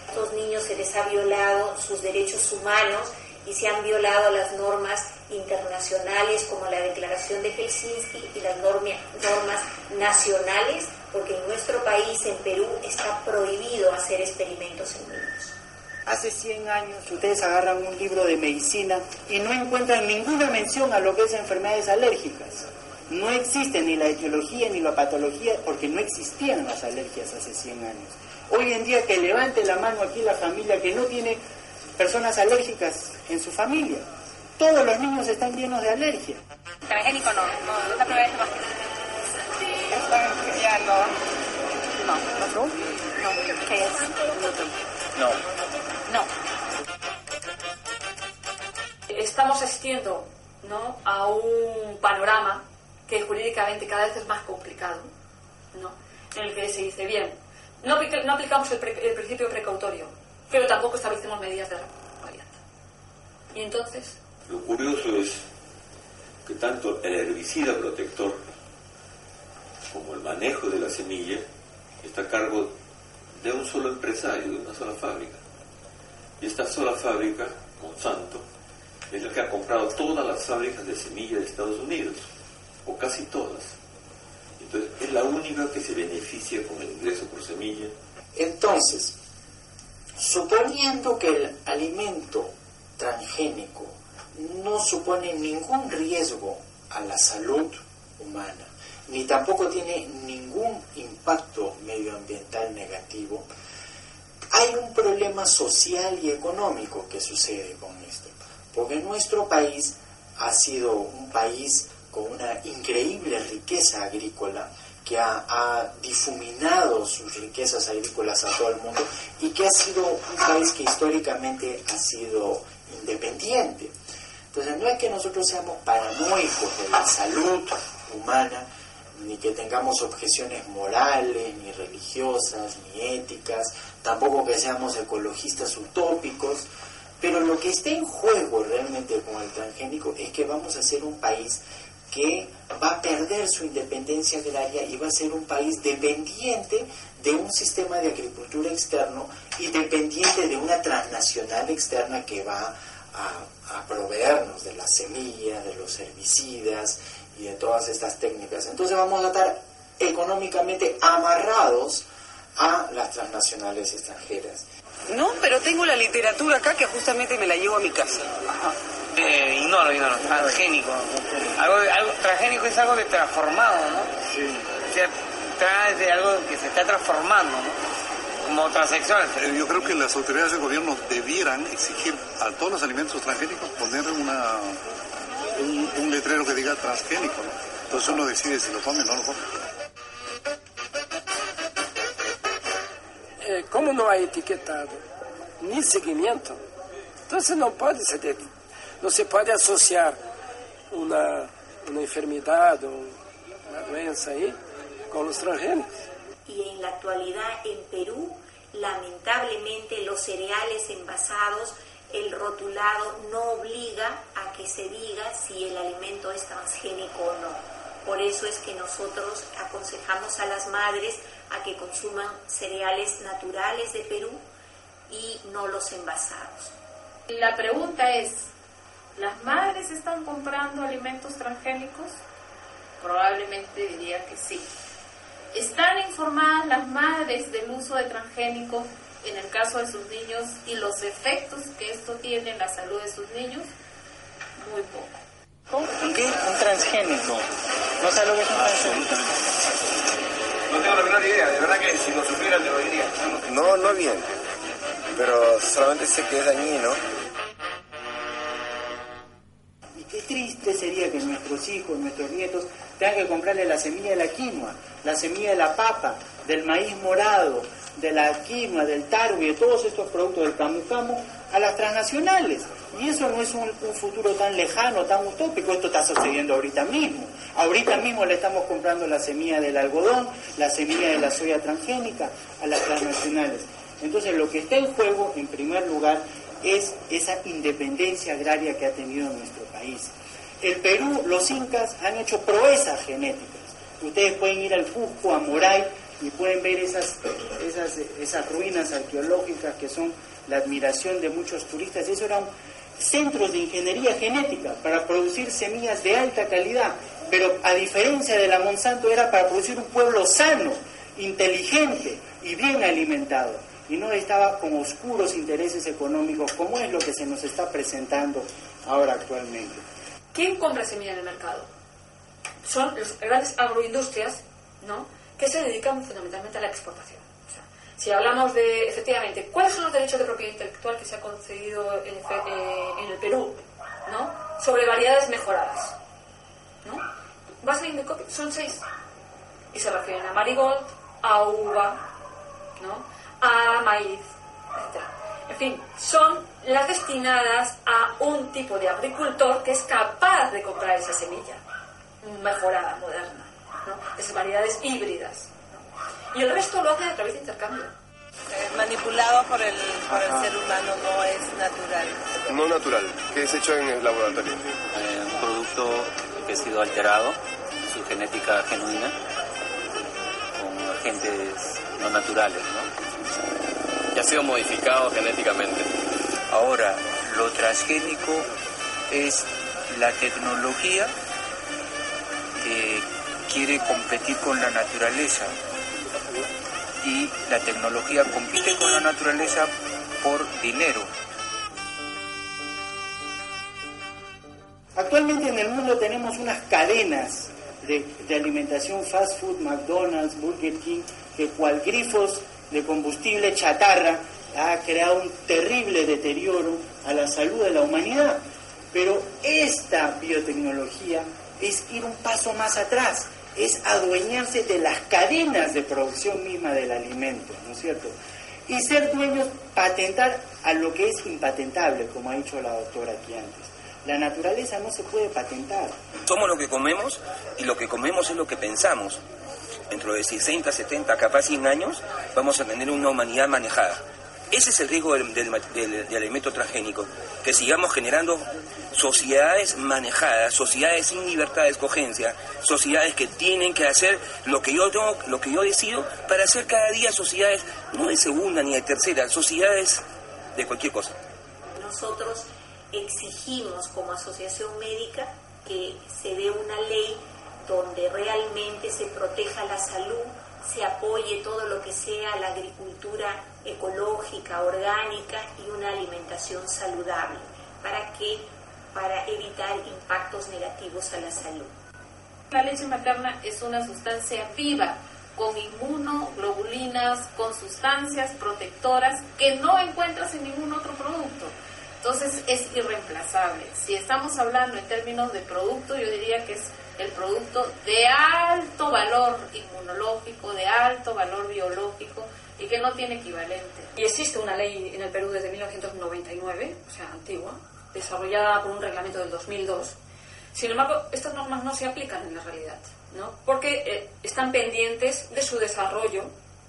A estos niños se les ha violado sus derechos humanos y se han violado las normas internacionales como la Declaración de Helsinki y las normas nacionales, porque en nuestro país, en Perú, está prohibido hacer experimentos en niños. Hace 100 años ustedes agarran un libro de medicina y no encuentran ninguna mención a lo que es enfermedades alérgicas. No existe ni la etiología ni la patología porque no existían las alergias hace 100 años. Hoy en día que levante la mano aquí la familia que no tiene personas alérgicas en su familia. Todos los niños están llenos de alergia. Transgénico no, no, es la primera vez que Ya no. No, ¿no? No, ¿qué es? No. No. Estamos asistiendo ¿no? a un panorama que jurídicamente cada vez es más complicado, ¿no? en el que se dice, bien, no, no aplicamos el, el principio precautorio, pero tampoco establecemos medidas de variante. Y entonces... Lo curioso es que tanto el herbicida protector como el manejo de la semilla está a cargo de un solo empresario, de una sola fábrica. Y esta sola fábrica, Monsanto, es la que ha comprado todas las fábricas de semilla de Estados Unidos, o casi todas. Entonces, es la única que se beneficia con el ingreso por semilla. Entonces, Suponiendo que el alimento transgénico no supone ningún riesgo a la salud humana, ni tampoco tiene ningún impacto medioambiental negativo, hay un problema social y económico que sucede con esto, porque nuestro país ha sido un país con una increíble riqueza agrícola, que ha, difuminado sus riquezas agrícolas a todo el mundo y que ha sido un país que históricamente ha sido independiente. Entonces no es que nosotros seamos paranoicos de la salud humana, ni que tengamos objeciones morales, ni religiosas, ni éticas, tampoco que seamos ecologistas utópicos, pero lo que está en juego realmente con el transgénico es que vamos a ser un país que va a perder su independencia agraria y va a ser un país dependiente de un sistema de agricultura externo y dependiente de una transnacional externa que va a, proveernos de las semillas, de los herbicidas y de todas estas técnicas. Entonces vamos a estar económicamente amarrados a las transnacionales extranjeras. No, pero tengo la literatura acá que justamente me la llevo a mi casa. Eh, ignoro, ignoro, transgénico. Algo, algo, transgénico es algo de transformado, ¿no? Sí. O sea, trae de algo que se está transformando, ¿no? Como transexual. Pero yo creo que las autoridades del gobierno debieran exigir a todos los alimentos transgénicos poner una, un, letrero que diga transgénico, ¿no? Entonces uno decide si lo come o no lo come. Eh, como no hay etiquetado ni seguimiento, entonces no puede ser no se puede asociar una, una enfermedad o una doença ahí con los transgénicos. Y en la actualidad en Perú, lamentablemente los cereales envasados, el rotulado no obliga a que se diga si el alimento es transgénico o no. Por eso es que nosotros aconsejamos a las madres a que consuman cereales naturales de Perú y no los envasados. La pregunta es, ¿las madres están comprando alimentos transgénicos? Probablemente diría que sí. ¿Están informadas las madres del uso de transgénicos en el caso de sus niños y los efectos que esto tiene en la salud de sus niños? Muy poco. ¿Qué? Un transgénico. ¿No sabe lo que es un transgénico? No tengo la menor idea, de verdad que si lo supiera te lo diría. No, no bien, pero solamente sé que es dañino. Qué triste sería que nuestros hijos, nuestros nietos, tengan que comprarle la semilla de la quinoa, la semilla de la papa, del maíz morado, de la quinoa, del taro y de todos estos productos del camu camu a las transnacionales. Y eso no es un, un, futuro tan lejano, tan utópico, esto está sucediendo ahorita mismo. Ahorita mismo le estamos comprando la semilla del algodón, la semilla de la soya transgénica a las transnacionales. Entonces lo que está en juego, en primer lugar, es esa independencia agraria que ha tenido nuestro país. El Perú, los incas han hecho proezas genéticas. Ustedes pueden ir al Cusco, a Moray, y pueden ver esas, esas, esas ruinas arqueológicas que son la admiración de muchos turistas. Eso eran centros de ingeniería genética para producir semillas de alta calidad, pero a diferencia de la Monsanto era para producir un pueblo sano, inteligente y bien alimentado. Y no estaba con oscuros intereses económicos, como es lo que se nos está presentando ahora actualmente. ¿Quién compra semilla en el mercado? Son las grandes agroindustrias, ¿no? que se dedican fundamentalmente a la exportación. O sea, si hablamos de, efectivamente, ¿cuáles son los derechos de propiedad intelectual que se ha concedido en, eh, en el Perú? ¿no? Sobre variedades mejoradas. ¿no? Vas a son seis. Y se refieren a marigold, a uva, ¿no? A maíz, etc. En fin, son las destinadas a un tipo de agricultor que es capaz de comprar esa semilla mejorada, moderna esas variedades híbridas. Y el resto lo hacen a través de intercambio. Eh, manipulado por el, por el ser humano no es natural. No natural, que es hecho en el laboratorio. Eh, un producto que ha sido alterado, su genética genuina, con agentes no naturales, ¿no? Y ha sido modificado genéticamente. Ahora, lo transgénico es la tecnología que quiere competir con la naturaleza y la tecnología compite con la naturaleza por dinero. Actualmente en el mundo tenemos unas cadenas de, de, alimentación fast food, McDonald's, Burger King, que cual grifos de combustible chatarra ha creado un terrible deterioro a la salud de la humanidad. Pero esta biotecnología es ir un paso más atrás, es adueñarse de las cadenas de producción misma del alimento, ¿no es cierto? Y ser dueños, patentar a lo que es impatentable, como ha dicho la doctora aquí antes. La naturaleza no se puede patentar. Somos lo que comemos y lo que comemos es lo que pensamos. Dentro de 60, 70, capaz 100 años, vamos a tener una humanidad manejada. Ese es el riesgo del, del, del, del alimento transgénico, que sigamos generando sociedades manejadas, sociedades sin libertad de escogencia, sociedades que tienen que hacer lo que yo tengo, lo que yo decido para hacer cada día sociedades no de segunda ni de tercera, sociedades de cualquier cosa. Nosotros exigimos como asociación médica que se dé una ley donde realmente se proteja la salud, se apoye todo lo que sea la agricultura ecológica, orgánica y una alimentación saludable, para que para evitar impactos negativos a la salud. La leche materna es una sustancia viva con inmunoglobulinas, con sustancias protectoras que no encuentras en ningún otro producto. Entonces es irreemplazable. Si estamos hablando en términos de producto, yo diría que es el producto de alto valor inmunológico, de alto valor biológico y que no tiene equivalente. Y existe una ley en el Perú desde 1999, o sea, antigua, desarrollada por un reglamento del 2002. Sin embargo, estas normas no se aplican en la realidad, ¿no? porque eh, están pendientes de su desarrollo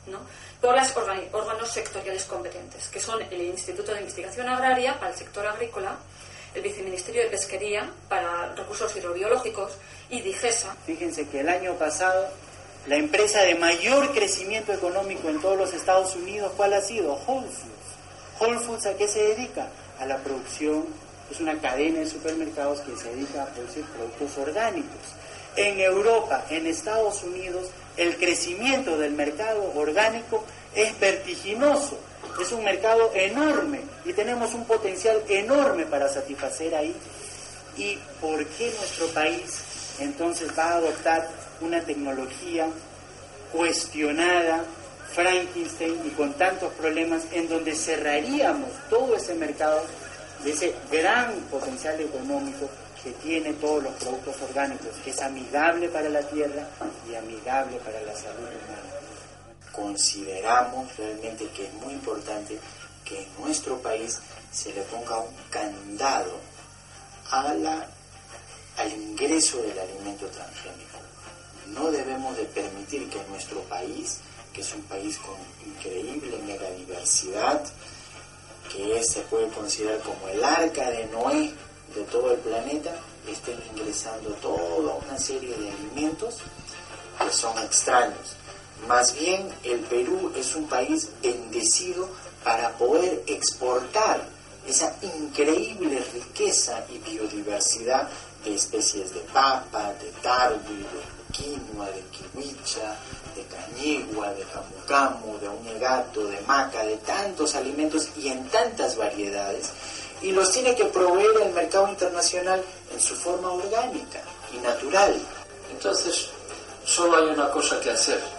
¿no? por los órganos sectoriales competentes, que son el Instituto de Investigación Agraria para el sector agrícola, el Viceministerio de Pesquería para Recursos Hidrobiológicos y DIGESA. Fíjense que el año pasado la empresa de mayor crecimiento económico en todos los Estados Unidos, ¿cuál ha sido? Whole Foods. Whole Foods a qué se dedica? A la producción, es una cadena de supermercados que se dedica a producir productos orgánicos. En Europa, en Estados Unidos, el crecimiento del mercado orgánico es vertiginoso. Es un mercado enorme y tenemos un potencial enorme para satisfacer ahí. ¿Y por qué nuestro país entonces va a adoptar una tecnología cuestionada, Frankenstein y con tantos problemas en donde cerraríamos todo ese mercado de ese gran potencial económico que tiene todos los productos orgánicos, que es amigable para la tierra y amigable para la salud humana. Consideramos realmente que es muy importante que en nuestro país se le ponga un candado a la, al ingreso del alimento transgénico. No debemos de permitir que nuestro país, que es un país con increíble megadiversidad, que se puede considerar como el arca de Noé de todo el planeta, estén ingresando toda una serie de alimentos que son extraños. Más bien, el Perú es un país bendecido para poder exportar esa increíble riqueza y biodiversidad de especies de papa, de tarwi, de quinoa, de kiwicha, de cañigua, de camu camu, de unegato, de maca, de tantos alimentos y en tantas variedades y los tiene que proveer el mercado internacional en su forma orgánica y natural. Entonces, solo hay una cosa que hacer.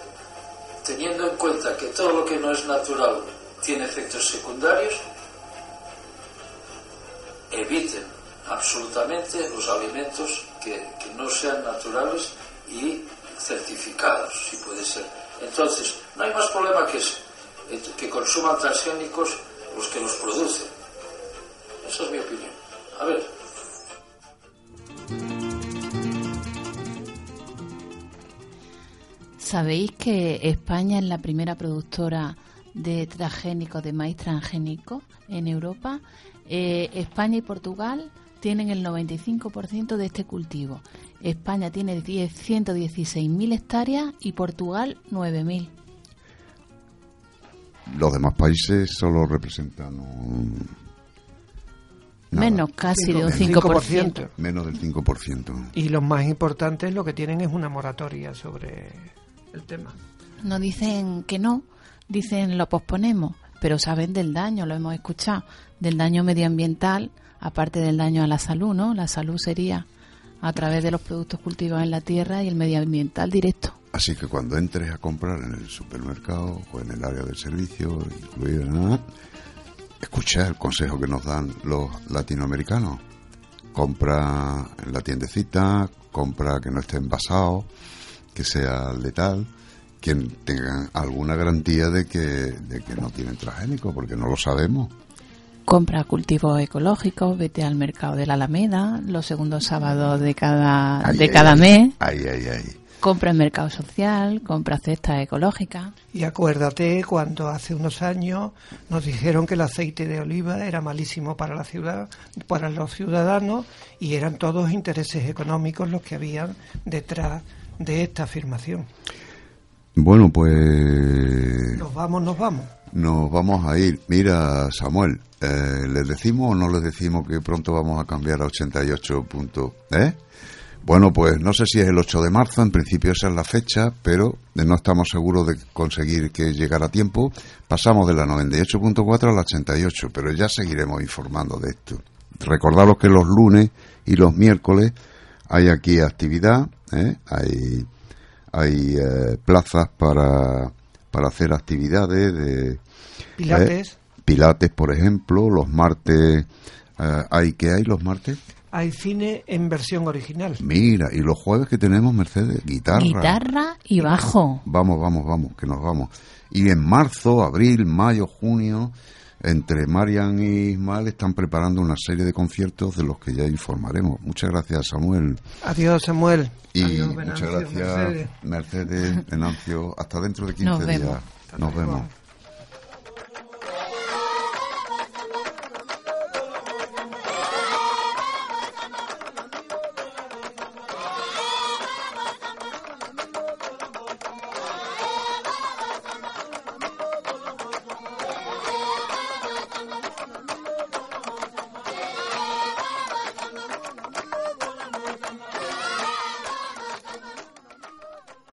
teniendo en cuenta que todo lo que no es natural tiene efectos secundarios, eviten absolutamente los alimentos que, que no sean naturales y certificados, si puede ser. Entonces, no hay más problema que ese, que consuman transgénicos los que los producen. Esa es mi opinión. A ver. ¿Sabéis que España es la primera productora de transgénicos, de maíz transgénico en Europa? Eh, España y Portugal tienen el 95% de este cultivo. España tiene 116.000 hectáreas y Portugal 9.000. Los demás países solo representan Menos casi de un 5%. Menos del 5%. Y lo más importante es lo que tienen es una moratoria sobre el tema. No dicen que no, dicen lo posponemos, pero saben del daño, lo hemos escuchado, del daño medioambiental, aparte del daño a la salud, ¿no? La salud sería a través de los productos cultivados en la tierra y el medioambiental directo. Así que cuando entres a comprar en el supermercado o en el área del servicio, incluido nada, escucha el consejo que nos dan los latinoamericanos. Compra en la tiendecita, compra que no esté envasado, que sea letal, que tengan alguna garantía de que, de que no tienen transgénico, porque no lo sabemos. Compra cultivos ecológicos, vete al mercado de la Alameda los segundos sábados de cada, de cada mes. Ahí, ahí, ahí compra en mercado social, compra cesta ecológica. Y acuérdate cuando hace unos años nos dijeron que el aceite de oliva era malísimo para la ciudad, para los ciudadanos y eran todos intereses económicos los que habían detrás de esta afirmación. Bueno, pues nos vamos, nos vamos. Nos vamos a ir. Mira, Samuel, eh, ¿les decimos o no les decimos que pronto vamos a cambiar a 88 puntos? ¿Eh? Bueno, pues no sé si es el 8 de marzo, en principio esa es la fecha, pero no estamos seguros de conseguir que llegara a tiempo. Pasamos de la 98.4 a la 88, pero ya seguiremos informando de esto. Recordaros que los lunes y los miércoles hay aquí actividad, ¿eh? hay, hay eh, plazas para, para hacer actividades de... Pilates. ¿eh? pilates, por ejemplo, los martes... ¿Hay qué hay los martes? hay cine en versión original. Mira, y los jueves que tenemos, Mercedes, guitarra. Guitarra y bajo. Vamos, vamos, vamos, que nos vamos. Y en marzo, abril, mayo, junio, entre Marian y Ismael están preparando una serie de conciertos de los que ya informaremos. Muchas gracias, Samuel. Adiós, Samuel. Y Adiós, muchas gracias, Mercedes. Mercedes, Venancio. Hasta dentro de 15 Nos días. vemos. Nos vemos.